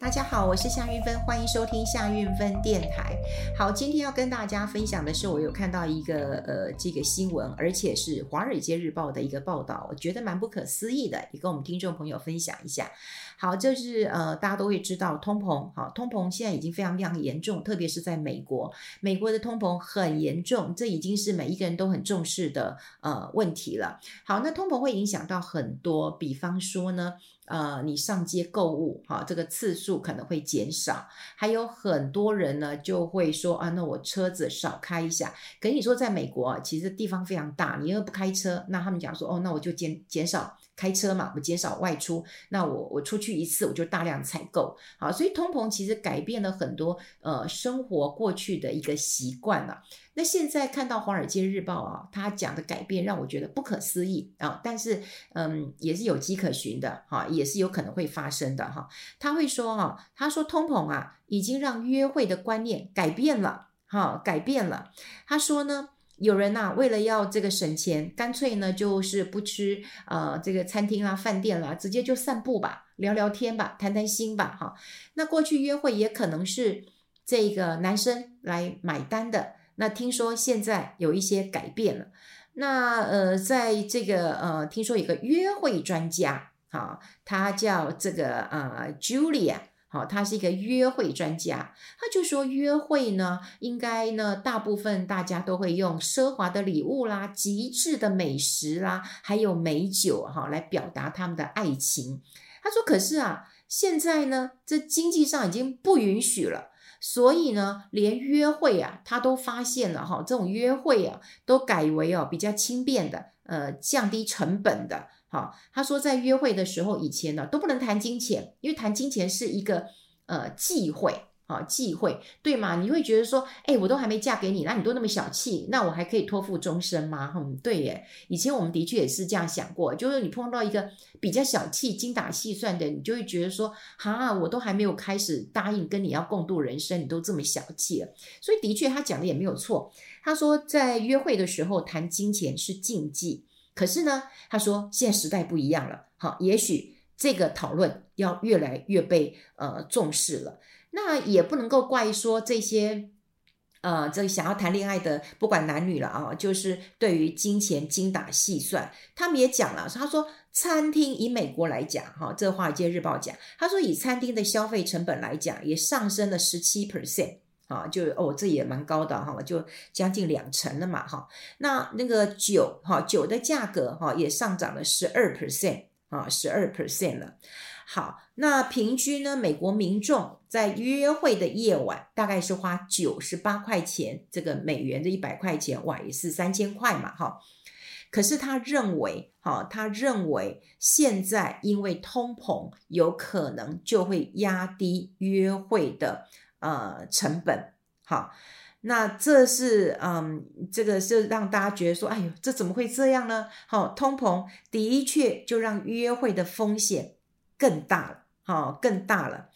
大家好，我是夏运芬，欢迎收听夏运芬电台。好，今天要跟大家分享的是，我有看到一个呃这个新闻，而且是《华尔街日报》的一个报道，我觉得蛮不可思议的，也跟我们听众朋友分享一下。好，就是呃大家都会知道通膨，好，通膨现在已经非常非常严重，特别是在美国，美国的通膨很严重，这已经是每一个人都很重视的呃问题了。好，那通膨会影响到很多，比方说呢。呃，你上街购物，哈，这个次数数可能会减少，还有很多人呢就会说啊，那我车子少开一下。可你说在美国，其实地方非常大，你又不开车，那他们讲说，哦，那我就减减少。开车嘛，我减少外出，那我我出去一次我就大量采购，好，所以通膨其实改变了很多呃生活过去的一个习惯了。那现在看到《华尔街日报》啊，他讲的改变让我觉得不可思议啊，但是嗯也是有迹可循的哈，也是有可能会发生的哈。他会说哈，他说通膨啊已经让约会的观念改变了哈，改变了。他说呢。有人呐、为了要这个省钱，干脆呢就是不吃呃这个餐厅啦、饭店啦，直接就散步吧，聊聊天吧，谈谈心吧，哈。那过去约会也可能是这个男生来买单的，那听说现在有一些改变了。那呃，在这个呃，听说有个约会专家，哈，他叫这个呃 Julia。好，他是一个约会专家，他就说约会呢，应该呢，大部分大家都会用奢华的礼物啦、极致的美食啦，还有美酒哈，来表达他们的爱情。他说，可是啊，现在呢，这经济上已经不允许了，所以呢，连约会啊，他都发现了哈，这种约会啊，都改为哦比较轻便的，呃，降低成本的。好，他说在约会的时候，以前呢都不能谈金钱，因为谈金钱是一个呃忌讳啊忌讳，对吗？你会觉得说，哎，我都还没嫁给你，那你都那么小气，那我还可以托付终身吗？嗯，对耶，以前我们的确也是这样想过，就是你碰到一个比较小气、精打细算的，你就会觉得说，哈，我都还没有开始答应跟你要共度人生，你都这么小气了。所以的确，他讲的也没有错。他说在约会的时候谈金钱是禁忌。可是呢，他说现在时代不一样了，好，也许这个讨论要越来越被呃重视了。那也不能够怪说这些呃这想要谈恋爱的不管男女了啊，就是对于金钱精打细算。他们也讲了，他说餐厅以美国来讲，哈，这《华尔街日报》讲，他说以餐厅的消费成本来讲，也上升了十七 percent。啊，就哦，这也蛮高的哈，就将近两成了嘛哈。那那个酒哈，酒的价格哈也上涨了十二 percent 啊，十二 percent 了。好，那平均呢，美国民众在约会的夜晚大概是花九十八块钱，这个美元的一百块钱，哇，也是三千块嘛哈。可是他认为，哈，他认为现在因为通膨，有可能就会压低约会的。呃，成本好，那这是嗯，这个是让大家觉得说，哎呦，这怎么会这样呢？好，通膨的确就让约会的风险更大了，好，更大了。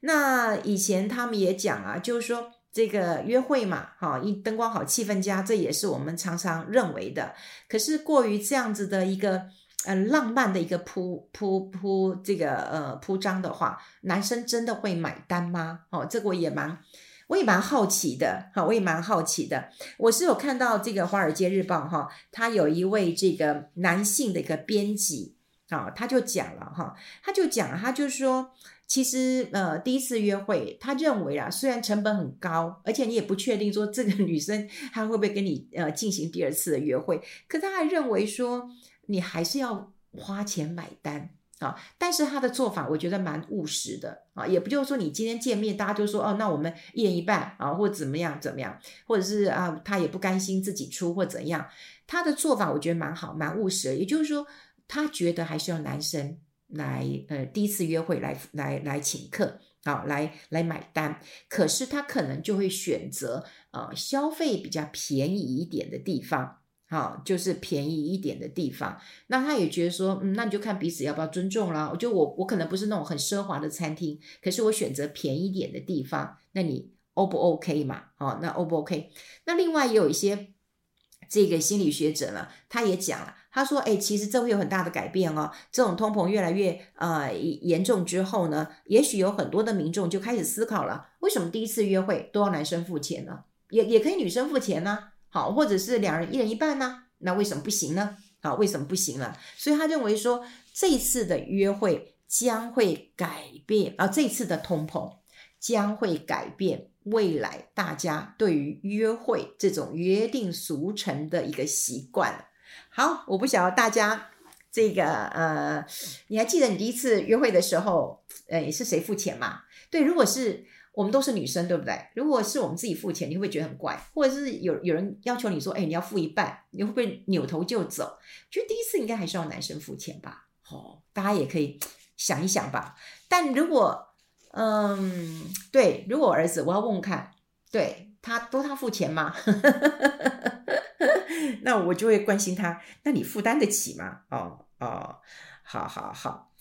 那以前他们也讲啊，就是说这个约会嘛，好，一灯光好，气氛佳，这也是我们常常认为的。可是过于这样子的一个。呃，浪漫的一个铺铺铺这个呃铺张的话，男生真的会买单吗？哦，这个我也蛮我也蛮好奇的哈，我也蛮好奇的。我是有看到这个《华尔街日报》哈，他有一位这个男性的一个编辑啊，他就讲了哈，他就讲，他就说，其实呃第一次约会，他认为啊，虽然成本很高，而且你也不确定说这个女生她会不会跟你呃进行第二次的约会，可他还认为说。你还是要花钱买单啊，但是他的做法我觉得蛮务实的啊，也不就是说你今天见面，大家就说哦，那我们一人一半啊，或怎么样怎么样，或者是啊，他也不甘心自己出或怎样，他的做法我觉得蛮好，蛮务实。也就是说，他觉得还是要男生来呃第一次约会来来来请客啊，来来买单，可是他可能就会选择呃消费比较便宜一点的地方。好，就是便宜一点的地方，那他也觉得说，嗯，那你就看彼此要不要尊重啦。我觉得我我可能不是那种很奢华的餐厅，可是我选择便宜一点的地方，那你 O 不 OK 嘛？哦，那 O 不 OK？那另外也有一些这个心理学者呢，他也讲了，他说：“哎，其实这会有很大的改变哦。这种通膨越来越呃严重之后呢，也许有很多的民众就开始思考了：为什么第一次约会都要男生付钱呢？也也可以女生付钱呢？好，或者是两人一人一半呢？那为什么不行呢？好，为什么不行了？所以他认为说，这次的约会将会改变啊，这次的通膨将会改变。”未来大家对于约会这种约定俗成的一个习惯，好，我不晓得大家这个呃，你还记得你第一次约会的时候，呃，是谁付钱吗？对，如果是我们都是女生，对不对？如果是我们自己付钱，你会不会觉得很怪？或者是有有人要求你说，哎，你要付一半，你会不会扭头就走？觉得第一次应该还是要男生付钱吧？哦，大家也可以想一想吧。但如果嗯，对，如果儿子，我要问问看，对他都他付钱吗？那我就会关心他，那你负担得起吗？哦哦，好好好，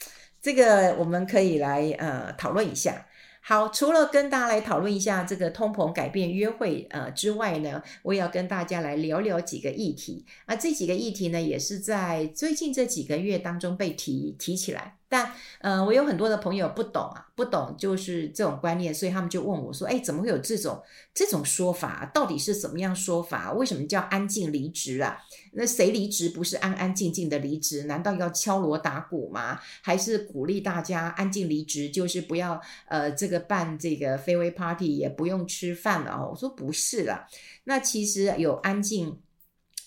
这个我们可以来呃讨论一下。好，除了跟大家来讨论一下这个通膨改变约会呃之外呢，我也要跟大家来聊聊几个议题啊。这几个议题呢，也是在最近这几个月当中被提提起来。但，呃，我有很多的朋友不懂啊，不懂就是这种观念，所以他们就问我说：“哎，怎么会有这种这种说法？到底是怎么样说法？为什么叫安静离职啊？那谁离职不是安安静静的离职？难道要敲锣打鼓吗？还是鼓励大家安静离职，就是不要呃这个办这个 farewell party，也不用吃饭了哦？”我说不是啦，那其实有安静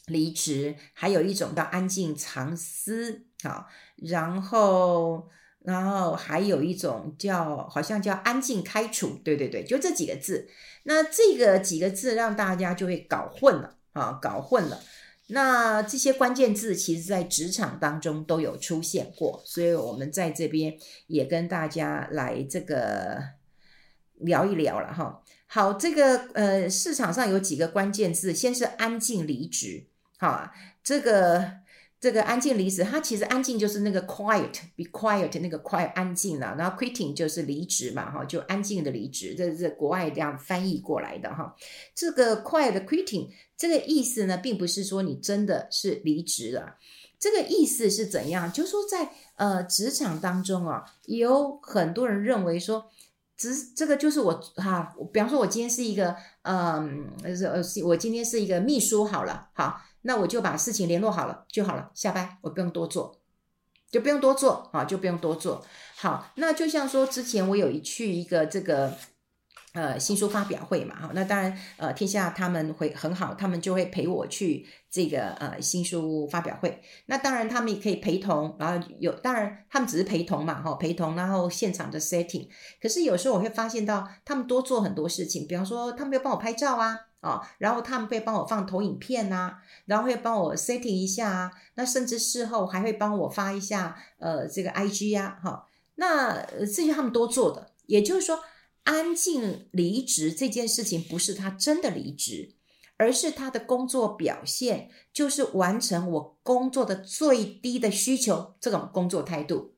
离职，还有一种叫安静藏私。好，然后，然后还有一种叫，好像叫安静开除，对对对，就这几个字。那这个几个字让大家就会搞混了啊，搞混了。那这些关键字其实在职场当中都有出现过，所以我们在这边也跟大家来这个聊一聊了哈。好，这个呃，市场上有几个关键字，先是安静离职，好，这个。这个安静离职，它其实安静就是那个 quiet，be quiet 那个 quiet 安静了，然后 quitting 就是离职嘛，哈，就安静的离职，这是国外这样翻译过来的哈。这个 quiet quitting 这个意思呢，并不是说你真的是离职了，这个意思是怎样？就是说在呃职场当中啊，有很多人认为说，职这个就是我哈，比方说我今天是一个嗯呃，我今天是一个秘书好了，好。那我就把事情联络好了就好了，下班我不用多做，就不用多做啊，就不用多做。好，那就像说之前我有一去一个这个呃新书发表会嘛，哈，那当然呃天下他们会很好，他们就会陪我去这个呃新书发表会。那当然他们也可以陪同，然后有当然他们只是陪同嘛，哈，陪同，然后现场的 setting。可是有时候我会发现到他们多做很多事情，比方说他们要帮我拍照啊。啊，然后他们会帮我放投影片呐，然后会帮我 setting 一下啊，那甚至事后还会帮我发一下呃这个 IG 呀，哈，那这些他们都做的，也就是说，安静离职这件事情不是他真的离职，而是他的工作表现就是完成我工作的最低的需求，这种工作态度，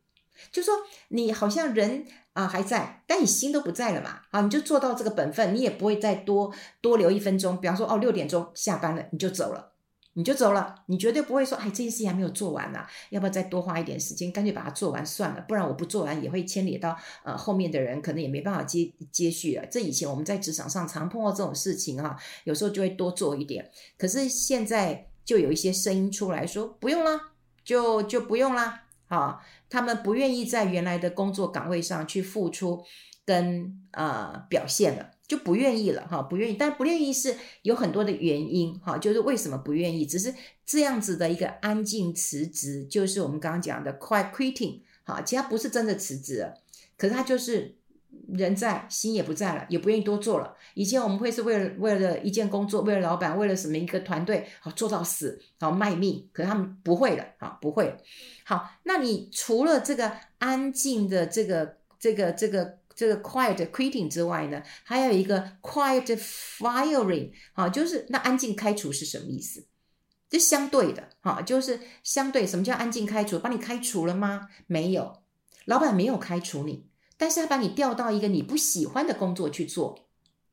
就说你好像人。啊，还在，但你心都不在了嘛？啊，你就做到这个本分，你也不会再多多留一分钟。比方说，哦，六点钟下班了，你就走了，你就走了，你绝对不会说，哎，这件事情还没有做完呢，啊，要不要再多花一点时间？干脆把它做完算了，不然我不做完也会牵连到呃后面的人，可能也没办法接接续了。这以前我们在职场上常碰到这种事情哈，有时候就会多做一点。可是现在就有一些声音出来说，不用啦，就就不用啦。啊，他们不愿意在原来的工作岗位上去付出跟呃表现了，就不愿意了哈，不愿意。但不愿意是有很多的原因哈，就是为什么不愿意？只是这样子的一个安静辞职，就是我们刚刚讲的 quiet quitting 哈，其实他不是真的辞职了，可是他就是。人在心也不在了，也不愿意多做了。以前我们会是为了为了一件工作，为了老板，为了什么一个团队，好做到死，好卖命。可是他们不会了，好不会。好，那你除了这个安静的这个这个这个这个 quiet quitting 之外呢，还有一个 quiet firing，好，就是那安静开除是什么意思？这相对的，好，就是相对。什么叫安静开除？把你开除了吗？没有，老板没有开除你。但是他把你调到一个你不喜欢的工作去做，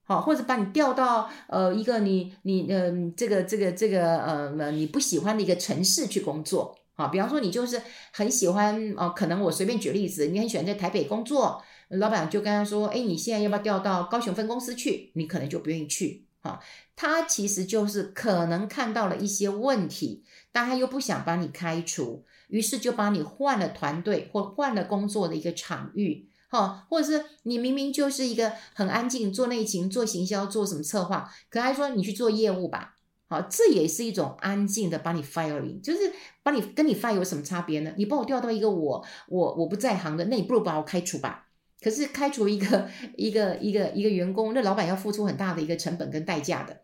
好，或者把你调到呃一个你你嗯、这个这个这个呃你不喜欢的一个城市去工作，好，比方说你就是很喜欢哦、可能我随便举例子，你很喜欢在台北工作，老板就跟他说，哎，你现在要不要调到高雄分公司去？你可能就不愿意去，啊，他其实就是可能看到了一些问题，但他又不想把你开除，于是就把你换了团队或换了工作的一个场域。哦，或者是你明明就是一个很安静，做内勤、做行销、做什么策划，可还说你去做业务吧？好，这也是一种安静的把你 firing，就是把你跟你 fire 有什么差别呢？你把我调到一个我我我不在行的，那你不如把我开除吧。可是开除一个一个一个一个员工，那老板要付出很大的一个成本跟代价的，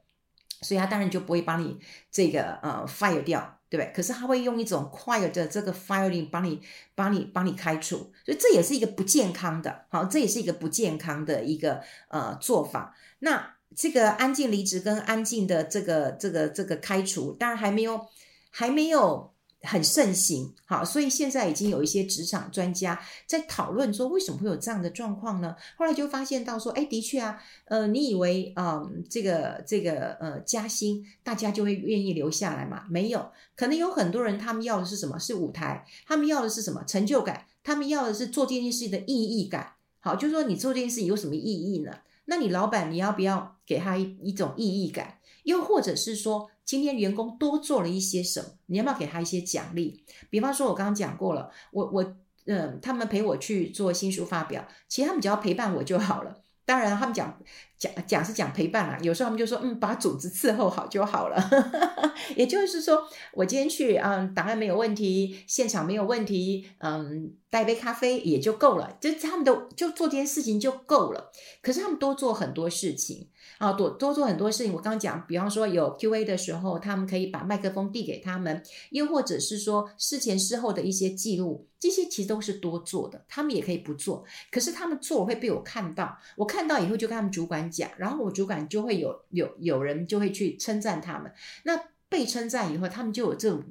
所以他当然就不会把你这个呃 fire 掉。对不对？可是他会用一种 quiet 的这个 firing 帮你、帮你、帮你开除，所以这也是一个不健康的，好，这也是一个不健康的一个呃做法。那这个安静离职跟安静的这个、这个、这个开除，当然还没有，还没有。很盛行，好，所以现在已经有一些职场专家在讨论说，为什么会有这样的状况呢？后来就发现到说，哎，的确啊，呃，你以为，嗯、呃，这个这个呃加薪，大家就会愿意留下来嘛？没有，可能有很多人他们要的是什么？是舞台，他们要的是什么？成就感，他们要的是做这件事的意义感。好，就是说你做这件事有什么意义呢？那你老板你要不要给他一种意义感？又或者是说，今天员工多做了一些什么，你要不要给他一些奖励？比方说，我刚刚讲过了，我我嗯，他们陪我去做新书发表，其实他们只要陪伴我就好了。当然，他们讲讲讲是讲陪伴啦，有时候他们就说，嗯，把组织伺候好就好了。也就是说，我今天去，嗯，档案没有问题，现场没有问题，嗯，带杯咖啡也就够了，就他们的就做这件事情就够了。可是他们多做很多事情。啊，多多做很多事情。我刚刚讲，比方说有 QA 的时候，他们可以把麦克风递给他们，又或者是说事前事后的一些记录，这些其实都是多做的。他们也可以不做，可是他们做会被我看到，我看到以后就跟他们主管讲，然后我主管就会有有有人就会去称赞他们。那被称赞以后，他们就有这种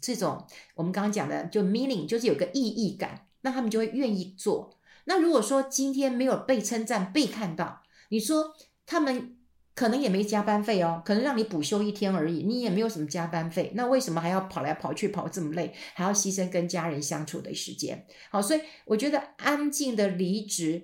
这种我们刚刚讲的就 meaning，就是有个意义感，那他们就会愿意做。那如果说今天没有被称赞、被看到，你说他们。可能也没加班费哦，可能让你补休一天而已，你也没有什么加班费，那为什么还要跑来跑去跑这么累，还要牺牲跟家人相处的时间？好，所以我觉得安静的离职，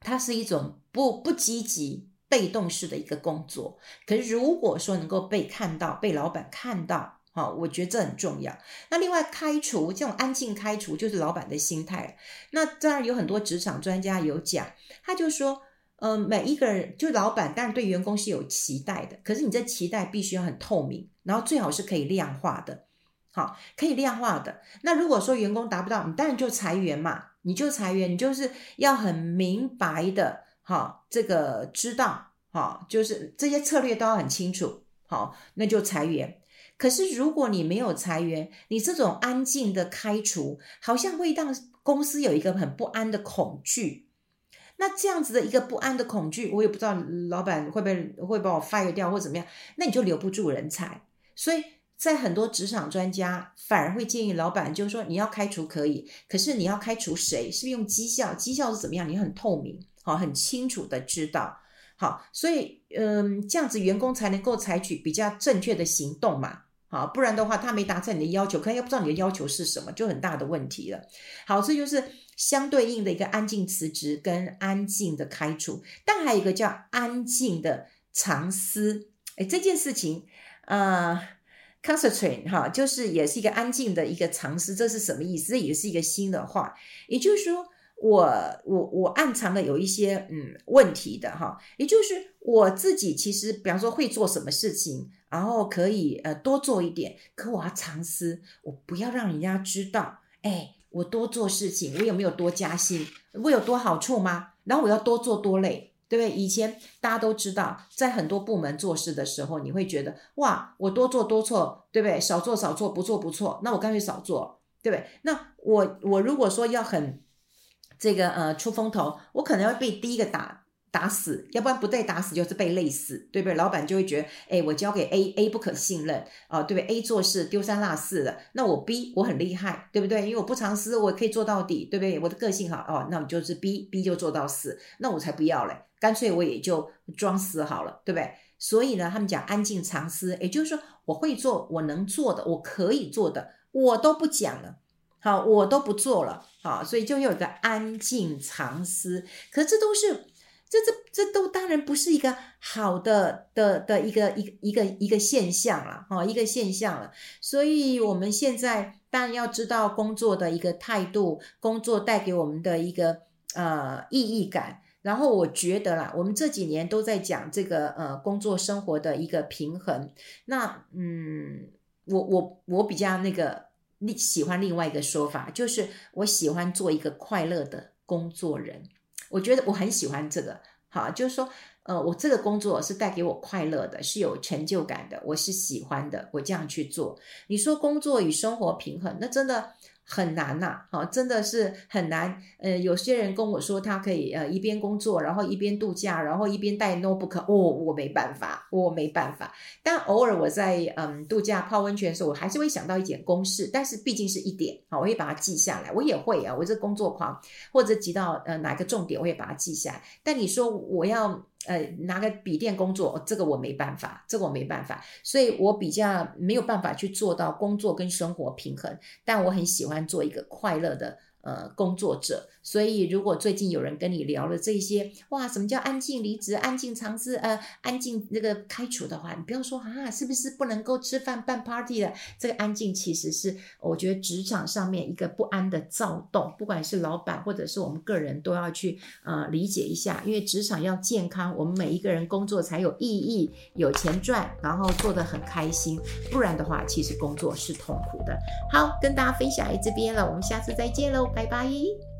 它是一种不不积极、被动式的一个工作。可是如果说能够被看到，被老板看到，好，我觉得这很重要。那另外开除这种安静开除，就是老板的心态。那当然有很多职场专家有讲，他就说。呃，每一个人就老板，当然对员工是有期待的，可是你这期待必须要很透明，然后最好是可以量化的，好，可以量化的。那如果说员工达不到，你当然就裁员嘛，你就裁员，你就是要很明白的，好，这个知道，好，就是这些策略都要很清楚，好，那就裁员。可是如果你没有裁员，你这种安静的开除，好像会让公司有一个很不安的恐惧。那这样子的一个不安的恐惧，我也不知道老板会不会会把我 fire 掉或怎么样，那你就留不住人才。所以在很多职场专家反而会建议老板，就是说你要开除可以，可是你要开除谁？是不是用绩效？绩效是怎么样？你很透明，好，很清楚的知道。好，所以嗯，这样子员工才能够采取比较正确的行动嘛。好，不然的话他没达成你的要求，可能又不知道你的要求是什么，就很大的问题了。好，这就是。相对应的一个安静辞职跟安静的开除，但还有一个叫安静的长思。哎，这件事情，呃，concentrate 哈，就是也是一个安静的一个长思，这是什么意思？这也是一个新的话，也就是说，我我我暗藏的有一些嗯问题的哈，也就是我自己其实，比方说会做什么事情，然后可以呃多做一点，可我要长思，我不要让人家知道，哎。我多做事情，我有没有多加薪？我有多好处吗？然后我要多做多累，对不对？以前大家都知道，在很多部门做事的时候，你会觉得哇，我多做多错，对不对？少做少错，不做不错，那我干脆少做，对不对？那我我如果说要很这个呃出风头，我可能要被第一个打打死，要不然不被打死就是被累死，对不对？老板就会觉得，哎，我交给 A，A 不可信任啊，对不对？A 做事丢三落四的，那我 B 我很厉害，对不对？因为我不藏私，我可以做到底，对不对？我的个性好哦，那我就是 B，B 就做到死，那我才不要嘞，干脆我也就装死好了，对不对？所以呢，他们讲安静藏私，也就是说，我会做，我能做的，我可以做的，我都不讲了。好，我都不做了，好，所以就有一个安静藏私。可这都是，这这这都当然不是一个好的的的一个一一个一个现象了，哈，一个现象了。所以我们现在当然要知道工作的一个态度，工作带给我们的一个呃意义感。然后我觉得啦，我们这几年都在讲这个呃工作生活的一个平衡。那嗯，我我我比较那个。你喜欢另外一个说法，就是我喜欢做一个快乐的工作人。我觉得我很喜欢这个，好，就是说，呃，我这个工作是带给我快乐的，是有成就感的，我是喜欢的，我这样去做。你说工作与生活平衡，那真的。很难呐，哈，真的是很难。呃，有些人跟我说，他可以呃一边工作，然后一边度假，然后一边带 notebook。哦，我没办法，我没办法。但偶尔我在嗯度假泡温泉的时候，我还是会想到一点公式，但是毕竟是一点，好，我会把它记下来。我也会啊，我这工作狂，或者记到呃哪个重点，我也把它记下来。但你说我要。呃，拿个笔电工作，这个我没办法，这个我没办法，所以我比较没有办法去做到工作跟生活平衡，但我很喜欢做一个快乐的。呃，工作者，所以如果最近有人跟你聊了这些，哇，什么叫安静离职、安静尝试、呃，安静那个开除的话，你不要说啊，是不是不能够吃饭办 party 的？这个安静其实是我觉得职场上面一个不安的躁动，不管是老板或者是我们个人都要去呃理解一下，因为职场要健康，我们每一个人工作才有意义，有钱赚，然后做得很开心，不然的话，其实工作是痛苦的。好，跟大家分享在这边了，我们下次再见喽。拜拜。